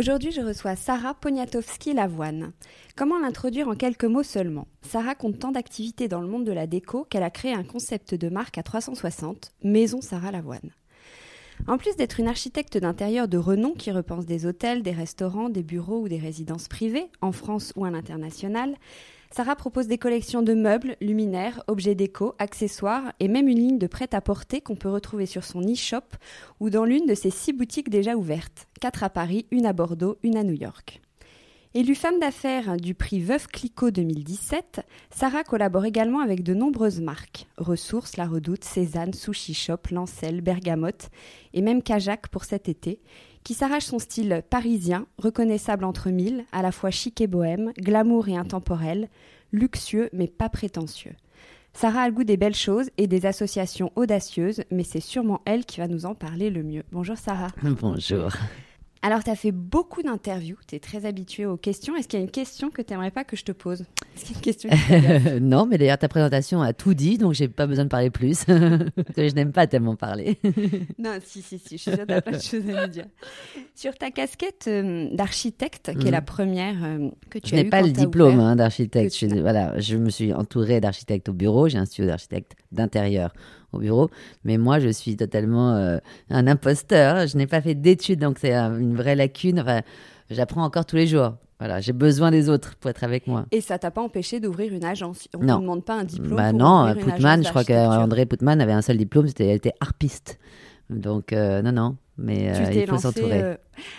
Aujourd'hui, je reçois Sarah Poniatowski-Lavoine. Comment l'introduire en quelques mots seulement? Sarah compte tant d'activités dans le monde de la déco qu'elle a créé un concept de marque à 360, Maison Sarah Lavoine. En plus d'être une architecte d'intérieur de renom qui repense des hôtels, des restaurants, des bureaux ou des résidences privées, en France ou à l'international, Sarah propose des collections de meubles, luminaires, objets déco, accessoires et même une ligne de prêt-à-porter qu'on peut retrouver sur son e-shop ou dans l'une de ses six boutiques déjà ouvertes, quatre à Paris, une à Bordeaux, une à New York. Élue femme d'affaires du prix Veuve Clicquot 2017, Sarah collabore également avec de nombreuses marques. Ressources, La Redoute, Cézanne, Sushi Shop, Lancel, Bergamote et même Kajak pour cet été, qui s'arrache son style parisien, reconnaissable entre mille, à la fois chic et bohème, glamour et intemporel, luxueux mais pas prétentieux. Sarah a le goût des belles choses et des associations audacieuses, mais c'est sûrement elle qui va nous en parler le mieux. Bonjour Sarah. Bonjour. Alors, tu as fait beaucoup d'interviews, tu es très habituée aux questions. Est-ce qu'il y a une question que tu n'aimerais pas que je te pose? Est-ce qu'il y a une question Non, mais d'ailleurs, ta présentation a tout dit, donc j'ai pas besoin de parler plus. je n'aime pas tellement parler. non, si, si, si, je suis sûre que tu plein de choses à me dire. Sur ta casquette euh, d'architecte, qui est la mm. première euh, que tu je as Je n'ai pas le diplôme hein, d'architecte. Je, voilà, je me suis entourée d'architectes au bureau, j'ai un studio d'architecte d'intérieur au bureau. Mais moi, je suis totalement euh, un imposteur. Je n'ai pas fait d'études, donc c'est une vraie lacune. Enfin, j'apprends encore tous les jours. Voilà, j'ai besoin des autres pour être avec moi. Et ça t'a pas empêché d'ouvrir une agence? On ne demande pas un diplôme. Bah non, Putman, je crois qu'André Putman avait un seul diplôme, c'était elle était harpiste. Donc euh, non, non, mais euh, il faut s'entourer.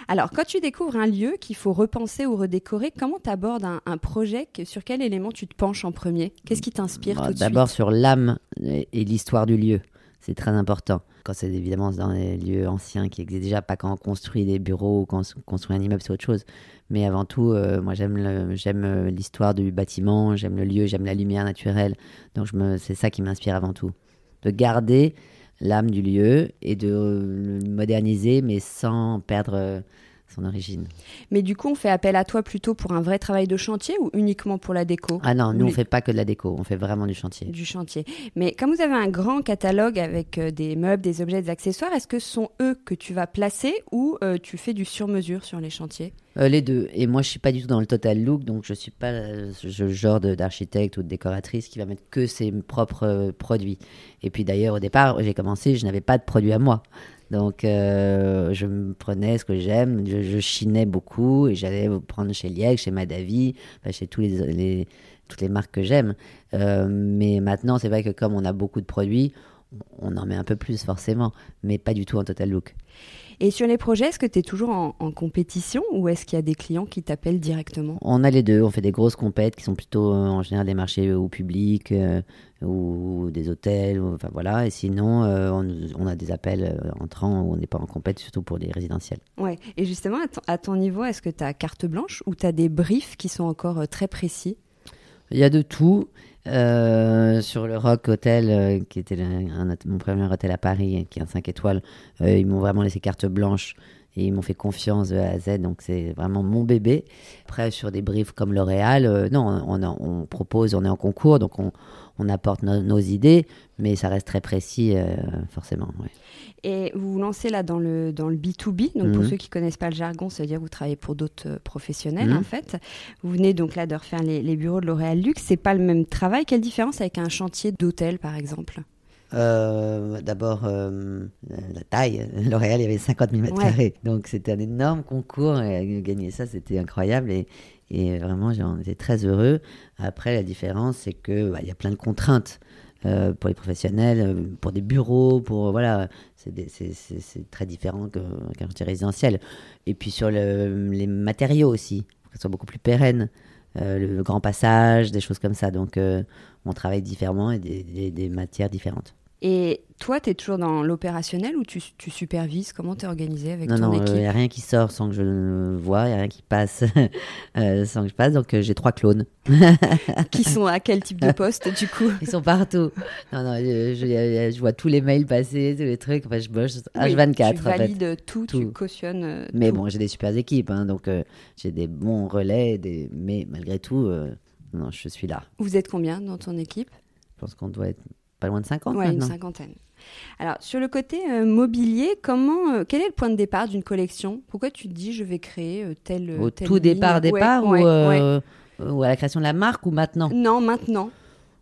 Alors, quand tu découvres un lieu qu'il faut repenser ou redécorer, comment tu abordes un, projet Sur quel élément tu te penches en premier? Qu'est-ce qui t'inspire bah, tout de suite? D'abord sur l'âme et, l'histoire du lieu. C'est très important. Quand c'est évidemment dans des lieux anciens qui existent déjà, pas quand on construit des bureaux ou quand on construit un immeuble, c'est autre chose. Mais avant tout, euh, moi j'aime j'aime euh, l'histoire du bâtiment, j'aime le lieu, j'aime la lumière naturelle. Donc c'est ça qui m'inspire avant tout. De garder l'âme du lieu et de le moderniser, mais sans perdre euh, son origine. Mais du coup, on fait appel à toi plutôt pour un vrai travail de chantier ou uniquement pour la déco? Ah non, nous, on fait pas que de la déco, on fait vraiment du chantier. Du chantier. Mais comme vous avez un grand catalogue avec euh, des meubles, des objets, des accessoires, est-ce que ce sont eux que tu vas placer ou euh, tu fais du sur-mesure sur les chantiers? Euh, Les deux. Et moi, je suis pas du tout dans le total look, donc je suis pas ce genre d'architecte ou de décoratrice qui va mettre que ses propres produits. Et puis d'ailleurs, au départ, j'ai commencé, je n'avais pas de produits à moi. Donc, euh, je me prenais ce que j'aime, je, chinais beaucoup et j'allais prendre chez Liège, chez Madavi, chez tous les, toutes les marques que j'aime. Euh, mais maintenant, c'est vrai que comme on a beaucoup de produits, on en met un peu plus forcément, mais pas du tout en total look. Et sur les projets, est-ce que tu es toujours en, compétition ou est-ce qu'il y a des clients qui t'appellent directement? On a les deux. On fait des grosses compètes qui sont plutôt euh, en général des marchés au public euh, ou des hôtels. enfin voilà. Et sinon, euh, on, a des appels entrants où on n'est pas en compète, surtout pour les résidentiels. Ouais. Et justement, à ton niveau, est-ce que tu as carte blanche ou tu as des briefs qui sont encore très précis? Il y a de tout. Euh, sur le Rock Hotel, euh, qui était mon premier hôtel à Paris, qui est un 5 étoiles, euh, ils m'ont vraiment laissé carte blanche et ils m'ont fait confiance de A à Z, donc c'est vraiment mon bébé. Après, sur des briefs comme L'Oréal, non, on, propose, on est en concours, donc on, on apporte nos idées, mais ça reste très précis, forcément. Ouais. Et vous vous lancez là dans le, dans le B2B. Donc, pour mhm. ceux qui connaissent pas le jargon, c'est-à-dire que vous travaillez pour d'autres euh, professionnels, mhm. en fait. Vous venez donc là de refaire les, les bureaux de L'Oréal Luxe. C'est pas le même travail. Quelle différence avec un chantier d'hôtel, par exemple? Euh, D'abord, euh, la taille. L'Oréal, il y avait 50 000 mètres carrés. Donc, c'était un énorme concours. Et gagner ça, c'était incroyable. Et, et vraiment, j'en étais très heureux. Après, la différence, c'est qu'il bah, y a plein de contraintes. Euh, pour les professionnels, euh, pour des bureaux, pour voilà, c'est très différent qu'un résidentiel. Et puis sur les matériaux aussi, pour qu'ils soient beaucoup plus pérennes, euh, le, grand passage, des choses comme ça. Donc on travaille différemment et des matières différentes. Et toi, tu es toujours dans l'opérationnel ou tu, tu, supervises? Comment tu es organisé avec ton non, équipe? Non, il n'y a rien qui sort sans que je le vois, il n'y a rien qui passe euh, sans que je passe. Donc, euh, j'ai trois clones. qui sont à quel type de poste, du coup? Ils sont partout. Non, non, je, je, vois tous les mails passer, tous les trucs. Enfin, je bosse H24. tu valides tout, tu cautionnes. Euh, mais bon, j'ai des super équipes. Hein, donc, j'ai des bons relais. Des... Mais malgré tout, non, je suis là. Vous êtes combien dans ton équipe? Je pense qu'on doit être pas loin de 50 Oui, une cinquantaine. Alors, sur le côté euh, mobilier, comment, euh, quel est le point de départ d'une collection? Pourquoi tu te dis je vais créer euh, tel. Au tout départ, départ ou, ou, à la création de la marque ou maintenant? Non, maintenant.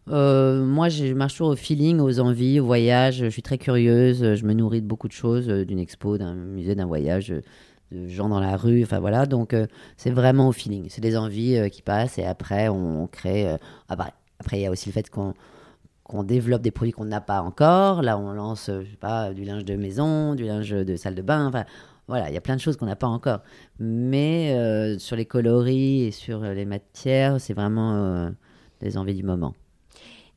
moi, je marche toujours au feeling, aux envies, au voyage. Je suis très curieuse. Je me nourris de beaucoup de choses, d'une expo, d'un musée, d'un voyage, de gens dans la rue. Enfin voilà, donc c'est vraiment au feeling. C'est des envies qui passent et après on, crée. après, il y a aussi le fait qu'on qu'on développe des produits qu'on n'a pas encore. Là, on lance, sais pas, du linge de maison, du linge de salle de bain. Enfin, voilà, il y a plein de choses qu'on n'a pas encore. Mais euh, sur les coloris et sur les matières, c'est vraiment euh, des envies du moment.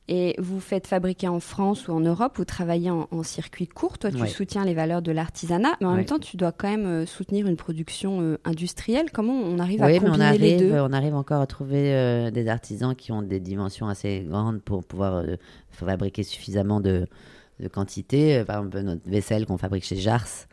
Et vous faites fabriquer en France ou en Europe, vous travaillez en, circuit court. Toi, tu soutiens les valeurs de l'artisanat, mais en même temps, tu dois quand même euh, soutenir une production euh, industrielle. Comment on arrive à combiner on arrive, les deux? On arrive encore à trouver euh, des artisans qui ont des dimensions assez grandes pour pouvoir fabriquer suffisamment de, de quantité. Par exemple, notre vaisselle qu'on fabrique chez Jars.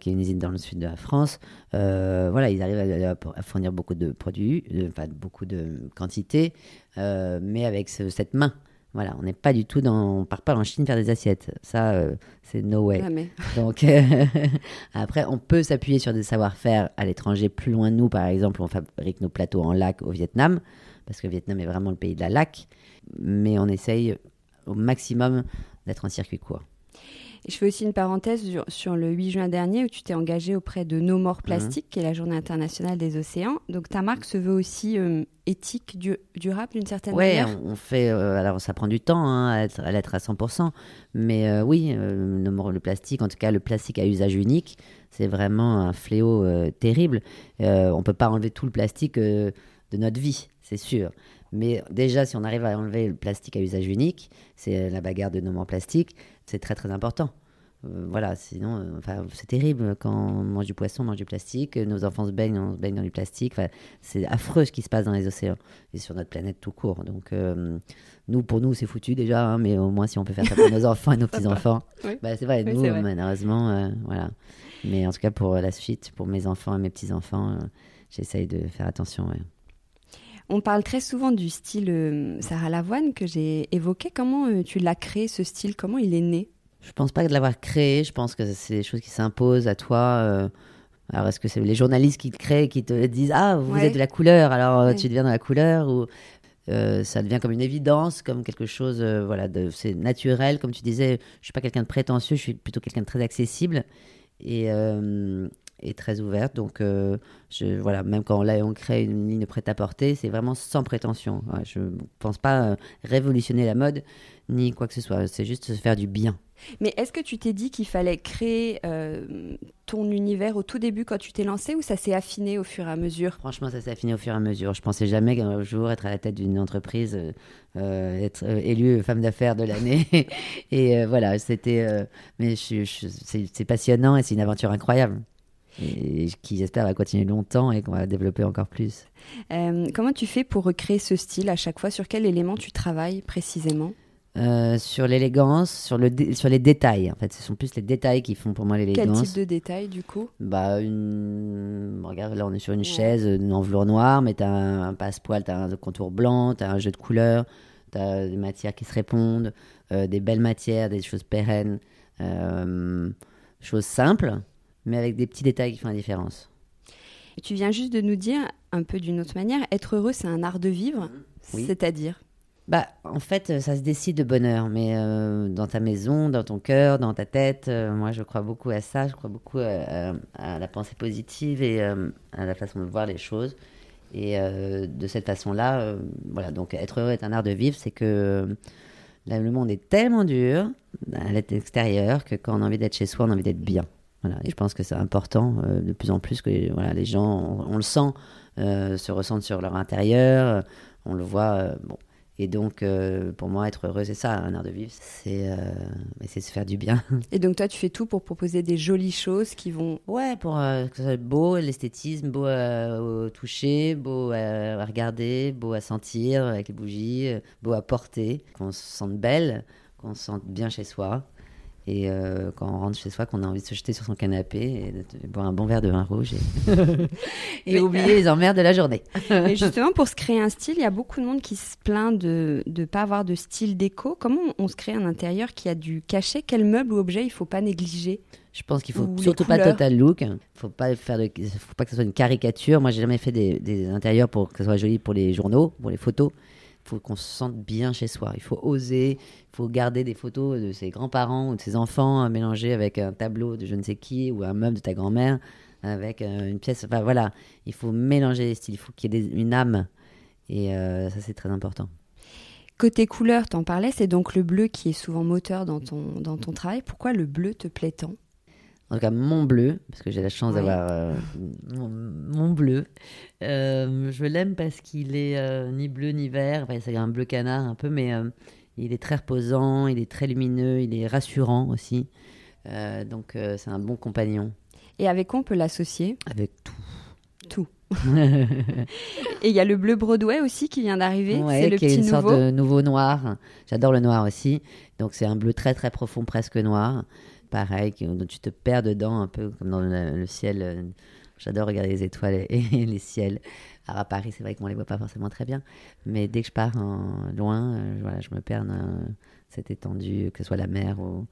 qui est une usine dans le sud de la France. voilà, ils arrivent à, fournir beaucoup de produits, enfin beaucoup de quantité, mais avec cette main. Voilà, on n'est pas du tout dans. On part pas en Chine faire des assiettes. Ça, euh, c'est no way. Donc, euh, après, on peut s'appuyer sur des savoir-faire à l'étranger, plus loin de nous. Par exemple, on fabrique nos plateaux en lac au Vietnam, parce que le Vietnam est vraiment le pays de la lac. Mais on essaye au maximum d'être en circuit court je fais aussi une parenthèse sur, le 8 juin dernier où tu t'es engagé auprès de No More Plastic, qui est la journée internationale des océans. Donc ta marque se veut aussi euh, éthique, durable d'une certaine manière Oui, on fait. Euh, alors ça prend du temps hein, à, être, à l'être à 100%. Mais euh, oui, No More le plastique, en tout cas le plastique à usage unique, c'est vraiment un fléau terrible. on ne peut pas enlever tout le plastique de notre vie, c'est sûr. Mais déjà, si on arrive à enlever le plastique à usage unique, c'est la bagarre de No More Plastique, c'est très très important. Euh, voilà, sinon, euh, enfin, c'est terrible quand on mange du poisson, on mange du plastique, nos enfants se baignent, on se baigne dans du plastique. c'est affreux ce qui se passe dans les océans et sur notre planète tout court. Donc, euh, nous, pour nous, c'est foutu déjà, hein, mais au moins si on peut faire ça pour nos enfants et nos petits-enfants, bah, c'est vrai, nous, malheureusement, voilà. Mais en tout cas, pour la suite, pour mes enfants et mes petits-enfants, j'essaye de faire attention. On parle très souvent du style euh, Sarah Lavoine que j'ai évoqué. Comment euh, tu l'as créé ce style? Comment il est né? Je pense pas de l'avoir créé. Je pense que c'est des choses qui s'imposent à toi. Euh. alors est-ce que c'est les journalistes qui te créent, qui te disent ah vous êtes de la couleur, alors tu deviens dans la couleur ou ça devient comme une évidence, comme quelque chose, voilà, c'est naturel. Comme tu disais, je suis pas quelqu'un de prétentieux, je suis plutôt quelqu'un de très accessible. Et, très ouverte. Donc, euh, je, voilà, même quand là, on crée une ligne prête-à-porter, c'est vraiment sans prétention. Ouais, je ne pense pas euh, révolutionner la mode ni quoi que ce soit. C'est juste se faire du bien. Mais est-ce que tu t'es dit qu'il fallait créer euh, ton univers au tout début quand tu t'es lancé ou ça s'est affiné au fur et à mesure? Franchement, ça s'est affiné au fur et à mesure. Je pensais jamais qu'un jour être à la tête d'une entreprise, euh, être euh, élue femme d'affaires de l'année. et voilà, c'était. mais je- je- c'est passionnant et c'est une aventure incroyable. Et qui, j'espère, va continuer longtemps et qu'on va développer encore plus. Comment tu fais pour recréer ce style à chaque fois? Sur quel élément tu travailles précisément? Euh, sur l'élégance, sur, le sur les détails. En fait, ce sont plus les détails qui font pour moi Quel l'élégance. type de détail du coup? Bah, une... Regarde, là, on est sur une Ouais. chaise, une enveloppe noire, mais t'as un, un passepoil, t'as un contour blanc, t'as un jeu de couleurs, t'as des matières qui se répondent, euh, des belles matières, des choses pérennes, euh, choses simples, mais avec des petits détails qui font la différence. Et Tu viens juste de nous dire, un peu d'une autre manière, être heureux c'est un art de vivre, Oui. c'est-à-dire? Bah, en fait, ça se décide de bonheur, mais euh, dans ta maison, dans ton cœur, dans ta tête, euh, moi je crois beaucoup à ça, je crois beaucoup à, la pensée positive et euh, à la façon de voir les choses. Et euh, de cette façon-là, euh, voilà, donc être heureux est un art de vivre, c'est que euh, le monde est tellement dur à l'extérieur que quand on a envie d'être chez soi, on a envie d'être bien. Voilà, et je pense que c'est important euh, de plus en plus que voilà, les gens, on, on le sent, euh, se ressentent sur leur intérieur, euh, on le voit. euh, bon. Et donc, euh, pour moi, être heureux, c'est ça, un art de vivre, c'est euh, se faire du bien. Et donc toi tu fais tout pour proposer des jolies choses qui vont... Ouais, pour euh, que ce soit beau, l'esthétisme, beau à- au toucher, beau à, regarder, beau à sentir avec les bougies, euh, beau à porter, qu'on se sente belle, qu'on se sente bien chez soi. Et euh, quand on rentre chez soi, qu'on a envie de se jeter sur son canapé et de, boire un bon verre de vin rouge et, et Mais- oublier les emmerdes de la journée. Et justement pour se créer un style, il y a beaucoup de monde qui se plaint de ne pas avoir de style déco. Comment on, on se crée un intérieur qui a du cachet? Quel meuble ou objet il faut pas négliger? Je pense qu'il faut Ou surtout pas total look. Faut pas faire de, faut pas que ce soit une caricature. Moi, j'ai jamais fait des, des intérieurs pour que ce soit joli pour les journaux, pour les photos. Il faut qu'on se sente bien chez soi. Il faut oser. Il faut garder des photos de ses grands-parents ou de ses enfants euh, mélangées avec un tableau de je ne sais qui ou un meuble de ta grand-mère avec euh, une pièce. Enfin voilà, il faut mélanger les styles. Il faut qu'il y ait une âme. Et euh, ça, c'est très important. Côté couleur, t'en parlais, c'est donc le bleu qui est souvent moteur dans ton, dans ton travail. Pourquoi le bleu te plaît tant? En tout cas, mon bleu, parce que j'ai la chance d'avoir euh, mon, mon bleu. Euh, je l'aime parce qu'il est euh, ni bleu ni vert. Enfin, c'est un bleu canard un peu, mais il est très reposant, il est très lumineux, il est rassurant aussi. Donc, c'est un bon compagnon Et avec quoi on peut l'associer? Avec tout. Tout. Et il y a le bleu Broadway aussi qui vient d'arriver. Ouais, c'est le qui est petit une sorte nouveau. de nouveau noir. J'adore le noir aussi. Donc, c'est un bleu très très profond, presque noir. Pareil, qui- dont tu te perds dedans, un peu comme dans le, le ciel. euh, J'adore regarder les étoiles et, et les ciels. Alors à Paris, c'est vrai qu'on les voit pas forcément très bien, mais dès que je pars en- loin, euh, voilà, je me perds dans cette étendue, que ce soit la mer ou,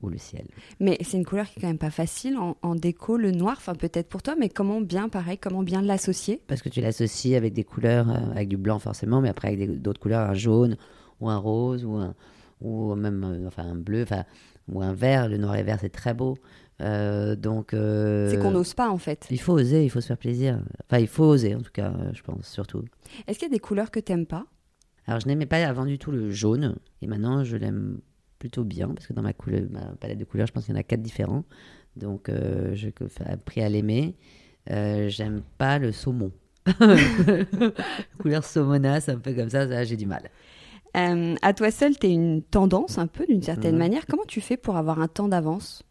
ou le ciel. Mais c'est une couleur qui est quand même pas facile en, en déco, le noir. Enfin, peut-être pour toi, mais comment bien, pareil, comment bien l'associer? Parce que tu l'associes avec des couleurs, euh, avec du blanc forcément, mais après avec d'autres couleurs, un jaune ou un rose ou, un, ou même euh, enfin, un bleu enfin, ou un vert. Le noir et vert, c'est très beau. Euh, donc, euh, C'est qu'on n'ose pas en fait. il faut oser, il faut se faire plaisir. Enfin, il faut oser en tout cas, je pense, surtout. Est-ce qu'il y a des couleurs que t'aimes pas? Alors, je n'aimais pas avant du tout le jaune, et maintenant je l'aime plutôt bien, parce que dans ma, couleur, ma palette de couleurs, je pense qu'il y en a quatre différents. Donc, euh, j'ai appris à l'aimer. J'aime pas le saumon. Couleur saumonasse, un peu comme ça, ça j'ai du mal. Euh, À toi seul, t'es une tendance un peu d'une certaine Mhm. manière. Comment tu fais pour avoir un temps d'avance?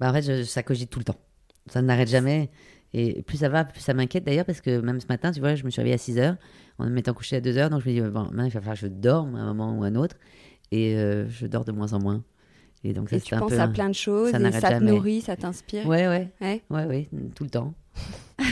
Bah, en fait, je- ça cogite tout le temps. Ça n'arrête jamais. Et plus ça va, plus ça m'inquiète d'ailleurs, parce que même ce matin, tu vois, je me suis réveillée à 6 heures, en me mettant couché à 2 heures, donc je me dis, bon, maintenant il va falloir que je dorme à un moment ou à un autre, et euh, je dors de moins en moins. Et donc ça, Et tu un penses peu à plein de choses ça et te nourrit, ça t'inspire? Ouais, ouais, Ouais. ouais, ouais, tout le temps.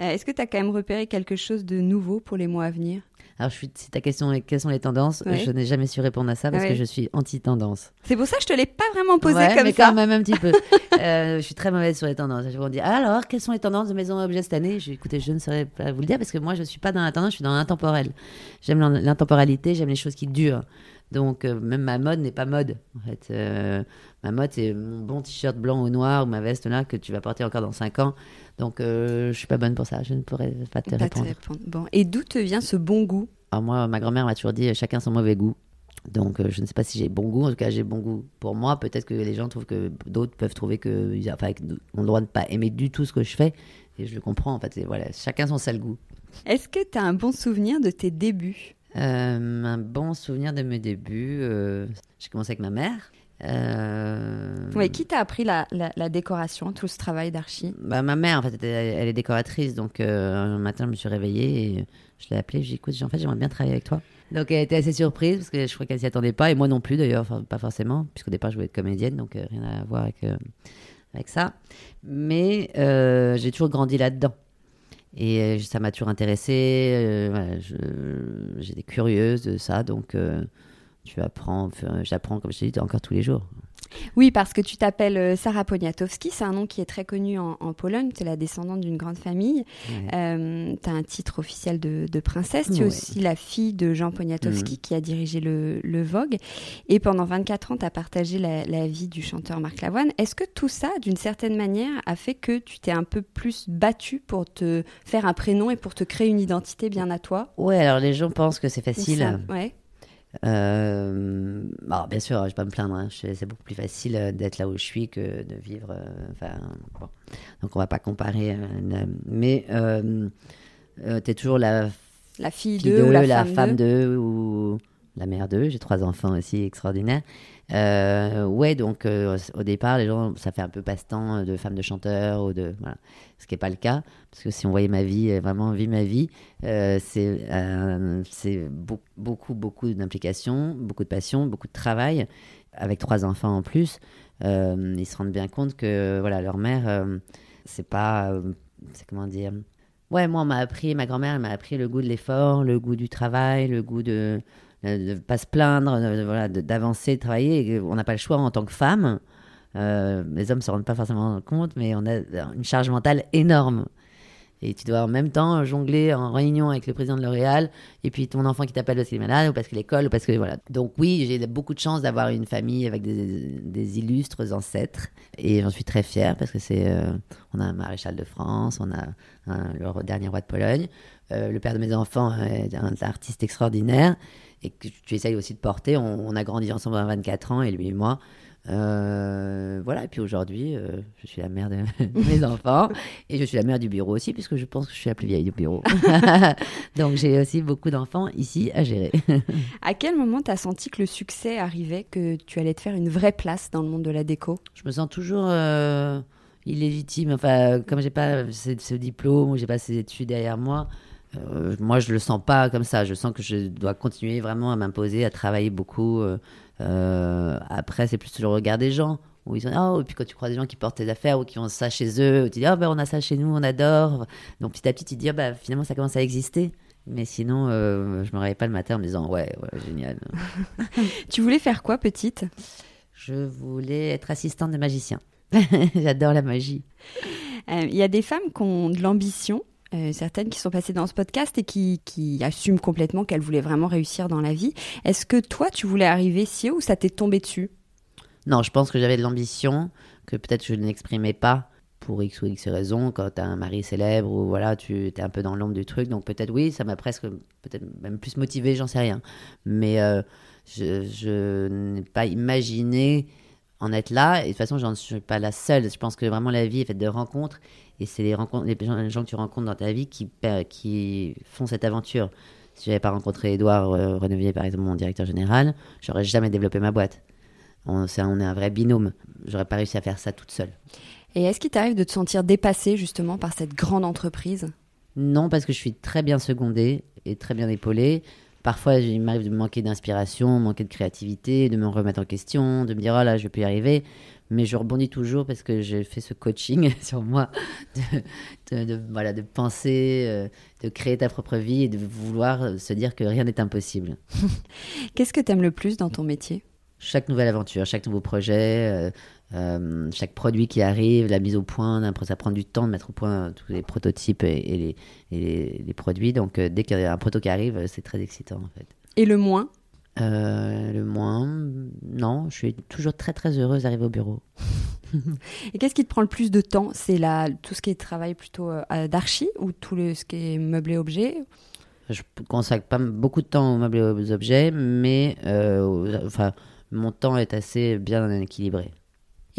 Euh, Est-ce que tu as quand même repéré quelque chose de nouveau pour les mois à venir? Alors, je suis, si ta question est quelles sont les tendances, Ouais. je n'ai jamais su répondre à ça parce Ouais. que je suis anti-tendance. C'est pour ça que je te l'ai pas vraiment posé Ouais, comme mais ça. quand même un petit peu. Euh, je suis très mauvaise sur les tendances. Je me dis, alors, quelles sont les tendances de maison objet cette année? Je, Écoutez, je ne saurais pas vous le dire parce que moi, je ne suis pas dans la tendance, je suis dans l'intemporel. J'aime l'in- l'intemporalité, j'aime les choses qui durent. Donc, euh, même ma mode n'est pas mode. En fait, Euh, Ma mode, c'est mon bon t-shirt blanc ou noir ou ma veste là que tu vas porter encore dans 5 ans. Donc, euh, je suis pas bonne pour ça. Je ne pourrais pas te Pas te répondre. répondre. Bon. Et d'où te vient ce bon goût? Alors moi, ma grand-mère m'a toujours dit euh, chacun son mauvais goût. Donc, je ne sais pas si j'ai bon goût. En tout cas, j'ai bon goût pour moi. Peut-être que les gens trouvent que d'autres peuvent trouver que, enfin, qu'ils ont le droit de ne pas aimer du tout ce que je fais. Et je le comprends. En fait, Et voilà, chacun son sale goût. Est-ce que tu as un bon souvenir de tes débuts? Euh, un bon souvenir de mes débuts. euh, j'ai commencé avec ma mère. Euh, Ouais, Qui t'a appris la, la- la décoration, tout ce travail d'archi? Bah, ma mère, en fait, elle est décoratrice. Donc, un matin, je me suis réveillée et je l'ai appelée. Je lui ai dit, écoute, en fait, j'aimerais bien travailler avec toi. Donc, elle était assez surprise parce que je crois qu'elle s'y attendait pas. Et moi non plus, d'ailleurs, enfin, pas forcément, puisqu'au départ, je voulais être comédienne. Donc, rien à voir avec, avec ça. Mais j'ai toujours grandi là-dedans. Et euh, ça m'a toujours intéressée. euh, voilà, J'étais curieuse de ça. Donc, euh, tu apprends, j'apprends, comme je t'ai dit, encore tous les jours. Oui, parce que tu t'appelles euh, Sarah Poniatowski, c'est un nom qui est très connu en, en Pologne, tu es la descendante d'une grande famille, Ouais. tu as un titre officiel de, de princesse, tu es Ouais. aussi la fille de Jean Poniatowski Mhm. qui a dirigé le, le Vogue, et pendant 24 ans, tu as partagé la, la vie du chanteur Marc Lavoine. Est-ce que tout ça, d'une certaine manière, a fait que tu t'es un peu plus battu pour te faire un prénom et pour te créer une identité bien à toi? Ouais, alors les gens pensent que c'est facile. ça- Ouais. Euh, bon, bien sûr, je vais pas me plaindre. hein. C'est beaucoup plus facile euh, d'être là où je suis que de vivre. euh, Enfin, bon. Donc, on va pas comparer. mais tu es toujours la La fille d'eux, ou la, la, femme, d'eux ou la mère d'eux. J'ai trois enfants aussi extraordinaires. Euh, ouais, donc euh, au départ, les gens, ça fait un peu passe-temps de femme de chanteur ou de voilà, ce qui n'est pas le cas parce que si on voyait ma vie, euh, vraiment vie ma vie, euh, c'est euh, c'est beau- beaucoup beaucoup d'implication, beaucoup de passion, beaucoup de travail avec trois enfants en plus. Euh, ils se rendent bien compte que voilà leur mère, euh, c'est pas, euh, c'est comment dire. Ouais, moi, on m'a appris, ma grand-mère, m'a appris le goût de l'effort, le goût du travail, le goût de ne pas se plaindre, de- voilà, d'avancer, de, travailler. On n'a pas le choix en tant que femme. Euh, les hommes ne se rendent pas forcément compte, mais on a une charge mentale énorme. Et tu dois en même temps jongler en réunion avec le président de L'Oréal, et puis ton enfant qui t'appelle parce qu'il est malade, ou parce que l'école, ou parce que voilà. Donc oui, j'ai beaucoup de chance d'avoir une famille avec des, illustres ancêtres, et j'en suis très fière parce que c'est, euh, on a un maréchal de France, on a le dernier roi de Pologne, euh, le père de mes enfants est un artiste extraordinaire, et que tu essayes aussi de porter. On, on a grandi ensemble à 24 ans, et lui et moi. Euh, voilà, et puis aujourd'hui, euh, je suis la mère de mes enfants et je suis la mère du bureau aussi, puisque je pense que je suis la plus vieille du bureau. Donc j'ai aussi beaucoup d'enfants ici à gérer. À quel moment tu as senti que le succès arrivait, que tu allais te faire une vraie place dans le monde de la déco? Je me sens toujours euh, illégitime. Enfin, comme j'ai pas ce, ce diplôme ou j'ai pas ces études derrière moi, moi je le sens pas comme ça. Je sens que je dois continuer vraiment à m'imposer, à travailler beaucoup. Euh, après, c'est plus le regard des gens. Où ils sont, oh, et puis quand tu crois des gens qui portent tes affaires ou qui ont ça chez eux, tu dis, oh, ben, on a ça chez nous, on adore. Donc petit à petit, tu te dis, Ah, bah, finalement, ça commence à exister. Mais sinon, euh, je me réveille pas le matin en me disant, ouais, ouais génial. Tu voulais faire quoi, petite? Je voulais être assistante de magicien. J'adore la magie. Euh, Il y a des femmes qui ont de l'ambition, euh, certaines qui sont passées dans ce podcast et qui, qui assument complètement qu'elles voulaient vraiment réussir dans la vie. Est-ce que toi, tu voulais arriver si haut ou ça t'est tombé dessus? Non, je pense que j'avais de l'ambition, que peut-être je n'exprimais pas pour X ou X raisons, quand tu as un mari célèbre ou voilà, tu es un peu dans l'ombre du truc. Donc peut-être oui, ça m'a presque, peut-être même plus motivé, j'en sais rien. Mais euh, je, je n'ai pas imaginé en être là. Et de toute façon, je ne suis pas la seule. Je pense que vraiment la vie est faite de rencontres. Et c'est les, rencontres, les gens, les gens que tu rencontres dans ta vie qui, qui font cette aventure. Si j'avais pas rencontré Edouard euh, Renevier, par exemple, mon directeur général, j'aurais jamais développé ma boîte. On, c'est un- on est un vrai binôme. J'aurais pas réussi à faire ça toute seule. Et est-ce qu'il t'arrive de te sentir dépassée justement par cette grande entreprise? Non, parce que je suis très bien secondée et très bien épaulée. Parfois, il m'arrive de manquer d'inspiration, manquer de créativité, de me remettre en question, de me dire oh là, je peux y arriver. Mais je rebondis toujours parce que j'ai fait ce coaching sur moi de, de- de- voilà, de penser, euh, de créer ta propre vie et de vouloir se dire que rien n'est impossible. Qu'est-ce que t'aimes le plus dans ton métier? Chaque nouvelle aventure, chaque nouveau projet, euh, euh, chaque produit qui arrive, la mise au point, après ça prend du temps de mettre au point tous les prototypes et, et les, et les- les produits. Donc euh, dès qu'il y a un proto qui arrive, euh, c'est très excitant en fait. Et le moins? Euh, le moins, non, je suis toujours très très heureuse d'arriver au bureau. Et qu'est-ce qui te prend le plus de temps? C'est tout ce qui est travail plutôt d'archi ou tout le, ce qui est meublé objet? Je consacre pas beaucoup de temps aux meubles et aux objets, mais enfin, mon temps est assez bien équilibré.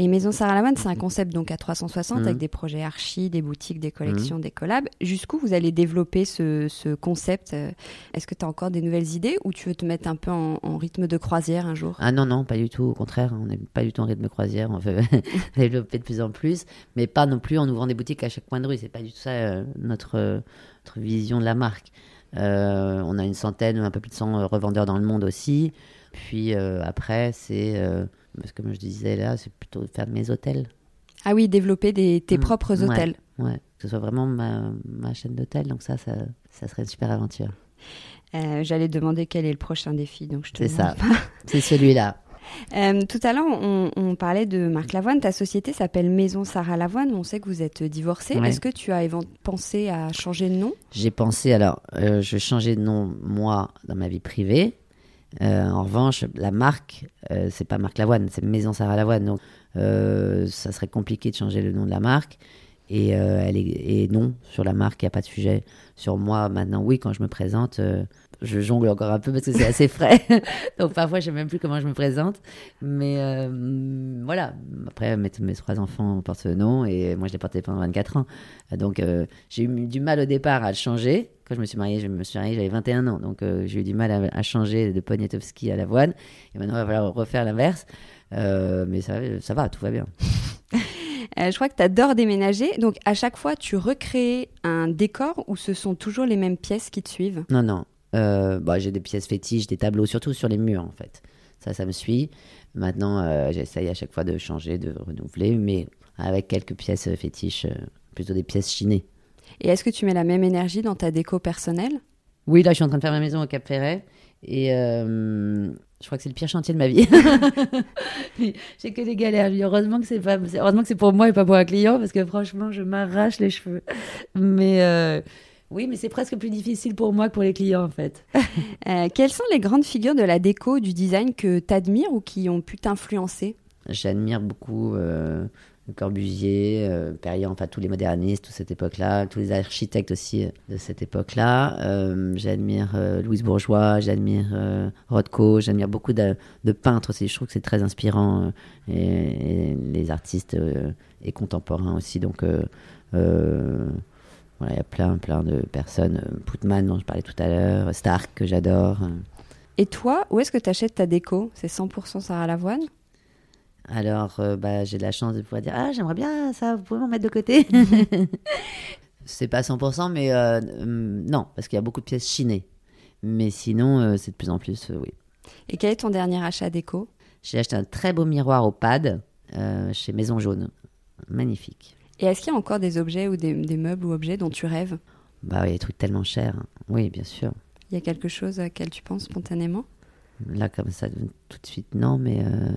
Et Maison Sarah Lavoine, c'est un concept donc à 360 Mhm. avec des projets archi, des boutiques, des collections, Mhm. des collabs. Jusqu'où vous allez développer ce, ce concept euh, Est-ce que tu as encore des nouvelles idées ou tu veux te mettre un peu en, en rythme de croisière un jour? Ah non, non, pas du tout. Au contraire, on n'est pas du tout en rythme croisière. On veut développer de plus en plus, mais pas non plus en ouvrant des boutiques à chaque coin de rue. C'est pas du tout ça euh, notre, euh, notre vision de la marque. Euh, on a une centaine, un peu plus de 100 euh, revendeurs dans le monde aussi. Puis après, c'est, parce que comme je disais là, c'est plutôt de faire mes hôtels. Ah oui, développer des, tes Mm, propres hôtels. Ouais, que ce soit vraiment ma, ma chaîne d'hôtels. Donc ça, ça, ça serait une super aventure. Euh, J'allais demander quel est le prochain défi, donc je te C'est ça. C'est celui-là. Euh, tout à l'heure, on, on parlait de Marc Lavoine. Ta société s'appelle Maison Sarah Lavoine. On sait que vous êtes divorcés. Ouais. Est-ce que tu as pensé à changer de nom? J'ai pensé, alors, euh, je changeais de nom, moi, dans ma vie privée. Euh, en revanche, la marque, euh, c'est pas Marc Lavoine, c'est Maison Sarah Lavoine. Donc, euh, ça serait compliqué de changer le nom de la marque. Et, et non, sur la marque, il n'y a pas de sujet. Sur moi, maintenant, oui, quand je me présente, je jongle encore un peu parce que c'est assez frais. Donc, parfois, je sais même plus comment je me présente. Mais euh, voilà. Après, mes, mes trois enfants portent ce nom et moi, je l'ai porté pendant 24 ans. Donc, euh, j'ai eu du mal au départ à le changer. Quand je me suis mariée, je me suis mariée, j'avais 21 ans. Donc, euh, j'ai eu du mal à, à changer de Poniatowski à l'avoine. Et maintenant, il va falloir refaire l'inverse. Mais ça, ça va, tout va bien. Euh, Je crois que tu adores déménager. Donc, à chaque fois, tu recrées un décor ou ce sont toujours les mêmes pièces qui te suivent? Non, non. Euh, bah, j'ai des pièces fétiches, des tableaux, surtout sur les murs, en fait. Ça, ça me suit. Maintenant, euh, j'essaye à chaque fois de changer, de renouveler, mais avec quelques pièces fétiches, euh, plutôt des pièces chinées. Et est-ce que tu mets la même énergie dans ta déco personnelle? Oui, là, je suis en train de faire ma maison au Cap Ferret. Et je crois que c'est le pire chantier de ma vie. J'ai que des galères. Je dis, heureusement que c'est pas, heureusement que c'est pour moi et pas pour un client, parce que franchement, je m'arrache les cheveux. Mais oui, mais c'est presque plus difficile pour moi que pour les clients, en fait. Euh, Quelles sont les grandes figures de la déco, du design que tu admires ou qui ont pu t'influencer? J'admire beaucoup euh, Corbusier, euh, Perriand, enfin tous les modernistes de cette époque-là, tous les architectes aussi euh, de cette époque-là. Euh, j'admire euh, Louise Bourgeois, j'admire euh, Rothko, j'admire beaucoup de, de peintres aussi. Je trouve que c'est très inspirant euh, et, et les artistes euh, et contemporains aussi. Donc euh, euh, voilà, il y a plein, plein de personnes. Euh, Putman dont je parlais tout à l'heure, Stark que j'adore. Et toi, où est-ce que tu achètes ta déco? C'est 100% Sarah Lavoine? Alors, euh, bah, j'ai de la chance de pouvoir dire Ah, j'aimerais bien ça, vous pouvez m'en mettre de côté C'est pas 100%, mais euh, hum, non, parce qu'il y a beaucoup de pièces chinées. Mais sinon, euh, c'est de plus en plus, euh, oui. Et quel est ton dernier achat déco? J'ai acheté un très beau miroir au pad euh, chez Maison Jaune. Magnifique. Et est-ce qu'il y a encore des objets ou des, des meubles ou objets dont tu rêves? Bah oui, il y a des trucs tellement chers. Oui, bien sûr. Il y a quelque chose à laquelle tu penses spontanément? Là, comme ça, tout de suite, non, mais euh,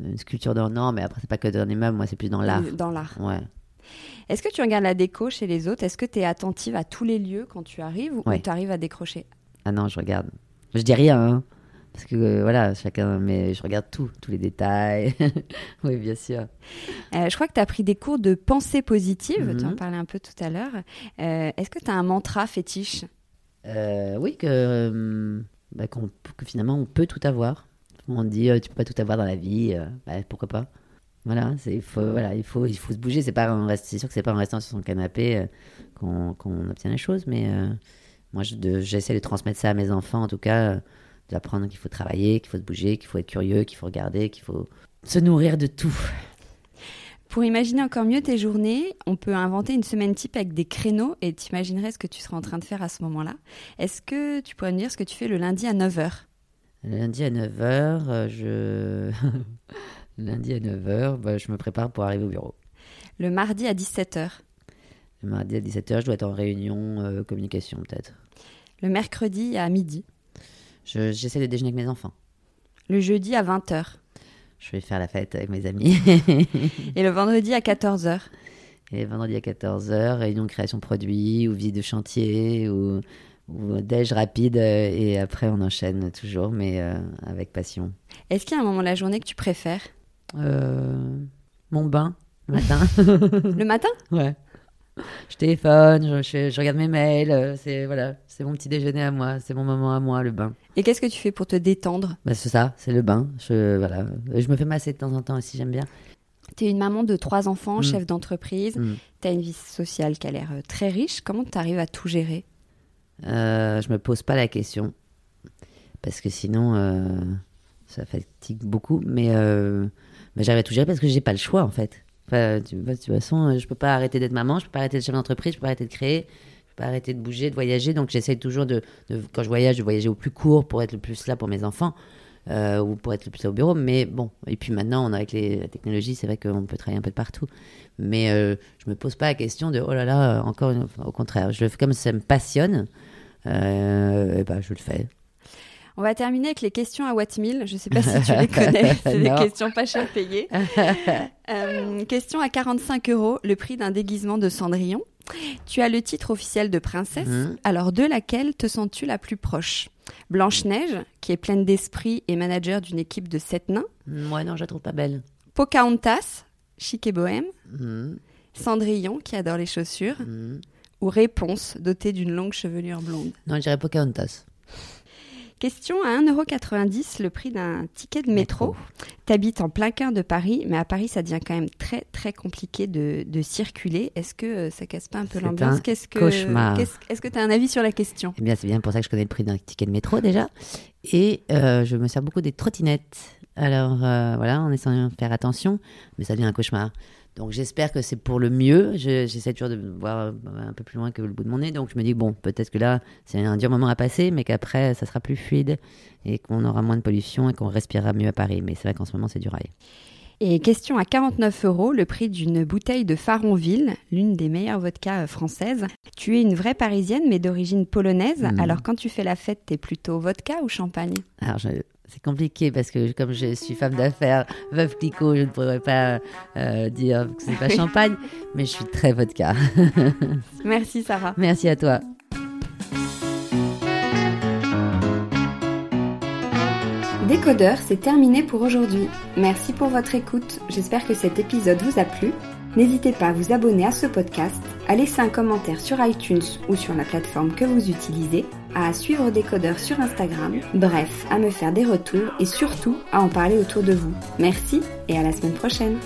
une sculpture d'or, non, mais après, c'est pas que dans les meubles, moi, c'est plus dans l'art. Dans l'art. Ouais. Est-ce que tu regardes la déco chez les autres? Est-ce que tu es attentive à tous les lieux quand tu arrives ou Ouais. tu arrives à décrocher? Ah non, je regarde. Je dis rien, hein, parce que euh, voilà, chacun, mais je regarde tout, tous les détails. oui, bien sûr. Euh, Je crois que tu as pris des cours de pensée positive, tu en Mhm. parlais un peu tout à l'heure. Euh, Est-ce que tu as un mantra fétiche? Oui, que, bah, que finalement, on peut tout avoir. On dit, tu peux pas tout avoir dans la vie, bah, pourquoi pas? Voilà, il, faut, voilà il, faut, il faut se bouger. C'est, pas sûr que c'est pas en restant sur son canapé euh, qu'on, obtient les choses, mais euh, moi, je, de- j'essaie de transmettre ça à mes enfants, en tout cas, d'apprendre qu'il faut travailler, qu'il faut se bouger, qu'il faut être curieux, qu'il faut regarder, qu'il faut se nourrir de tout. Pour imaginer encore mieux tes journées, on peut inventer une semaine type avec des créneaux et tu imaginerais ce que tu seras en train de faire à ce moment-là. Est-ce que tu pourrais me dire ce que tu fais le lundi à 9h Le Lundi à 9h, je... le lundi à 9h, bah, je me prépare pour arriver au bureau. Le mardi à 17h Le mardi à 17h, je dois être en réunion euh, communication peut-être. Le mercredi à midi? Je- J'essaie de déjeuner avec mes enfants. Le jeudi à 20h Je vais faire la fête avec mes amis. Et le vendredi à 14h Et vendredi à 14h, réunion création produit ou visite de chantier ou ou déj rapide euh, et après on enchaîne toujours, mais euh, avec passion. Est-ce qu'il y a un moment de la journée que tu préfères? Euh, mon bain, le matin. Le matin? Ouais. Je téléphone, je, regarde mes mails, euh, c'est voilà, c'est mon petit déjeuner à moi, c'est mon moment à moi, le bain. Et qu'est-ce que tu fais pour te détendre? Bah, c'est ça, c'est le bain. Je, voilà. je me fais masser de temps en temps aussi, j'aime bien. Tu es une maman de trois enfants, Mm. chef d'entreprise, Mm. tu as une vie sociale qui a l'air euh, très riche. Comment tu arrives à tout gérer? Euh, je me pose pas la question parce que sinon euh, ça fatigue beaucoup. Mais, euh, mais j'arrive à tout gérer parce que j'ai pas le choix en fait. Enfin, tu vois, de toute façon, euh, je peux pas arrêter d'être maman, je peux pas arrêter d'être chef d'entreprise, je peux pas arrêter de créer, je peux pas arrêter de bouger, de voyager. Donc j'essaie toujours de, quand je voyage, de voyager au plus court pour être le plus là pour mes enfants. euh, ou pour être le plus là au bureau, mais bon. Et puis maintenant, on, avec la technologie, c'est vrai qu'on peut travailler un peu de partout. Mais euh, je me pose pas la question de oh là là, encore une... au contraire, je le fais comme ça me passionne. Euh, et ben, je le fais. On va terminer avec les questions à Wattmill. Je sais pas si tu les connais. C'est des questions pas cher payées. Euh, question à 45 euros, le prix d'un déguisement de Cendrillon. Tu as le titre officiel de princesse. Mhm. Alors, de laquelle te sens-tu la plus proche? Blanche-Neige, qui est pleine d'esprit et manager d'une équipe de sept nains. Moi, non, je la trouve pas belle. Pocahontas, chic et bohème. Mhm, Cendrillon, qui adore les chaussures. mhm. Ou Réponse, dotée d'une longue chevelure blonde. Non, je dirais Pocahontas. Question à 1,90€, le prix d'un ticket de métro. T'habites en plein cœur de Paris, mais à Paris, ça devient quand même très, très compliqué de, de circuler. Est-ce que euh, ça casse pas un peu C'est l'ambiance un Qu'est-ce que, cauchemar. Est-ce que tu as un avis sur la question? Eh bien, c'est bien pour ça que je connais le prix d'un ticket de métro déjà. Et euh, je me sers beaucoup des trottinettes. Alors euh, voilà, on essaie de faire attention, mais ça devient un cauchemar. Donc j'espère que c'est pour le mieux. Je- J'essaie toujours de voir euh, un peu plus loin que le bout de mon nez. Donc je me dis, bon, peut-être que là, c'est un dur moment à passer, mais qu'après, ça sera plus fluide et qu'on aura moins de pollution et qu'on respirera mieux à Paris. Mais c'est vrai qu'en ce moment, c'est du rail. Et question à 49 euros, le prix d'une bouteille de Faronville, l'une des meilleures vodkas euh, françaises. Tu es une vraie parisienne, mais d'origine polonaise. Mhm. Alors quand tu fais la fête, t'es plutôt vodka ou champagne? Alors, je- c'est compliqué parce que comme je suis femme d'affaires, veuve Clicquot, je ne pourrais pas euh, dire que c'est pas champagne, mais je suis très vodka. Merci Sarah. Merci à toi. Décodeur, c'est terminé pour aujourd'hui. Merci pour votre écoute. J'espère que cet épisode vous a plu. N'hésitez pas à vous abonner à ce podcast, à laisser un commentaire sur iTunes ou sur la plateforme que vous utilisez, à suivre Décodeur sur Instagram, bref, à me faire des retours et surtout à en parler autour de vous. Merci et à la semaine prochaine.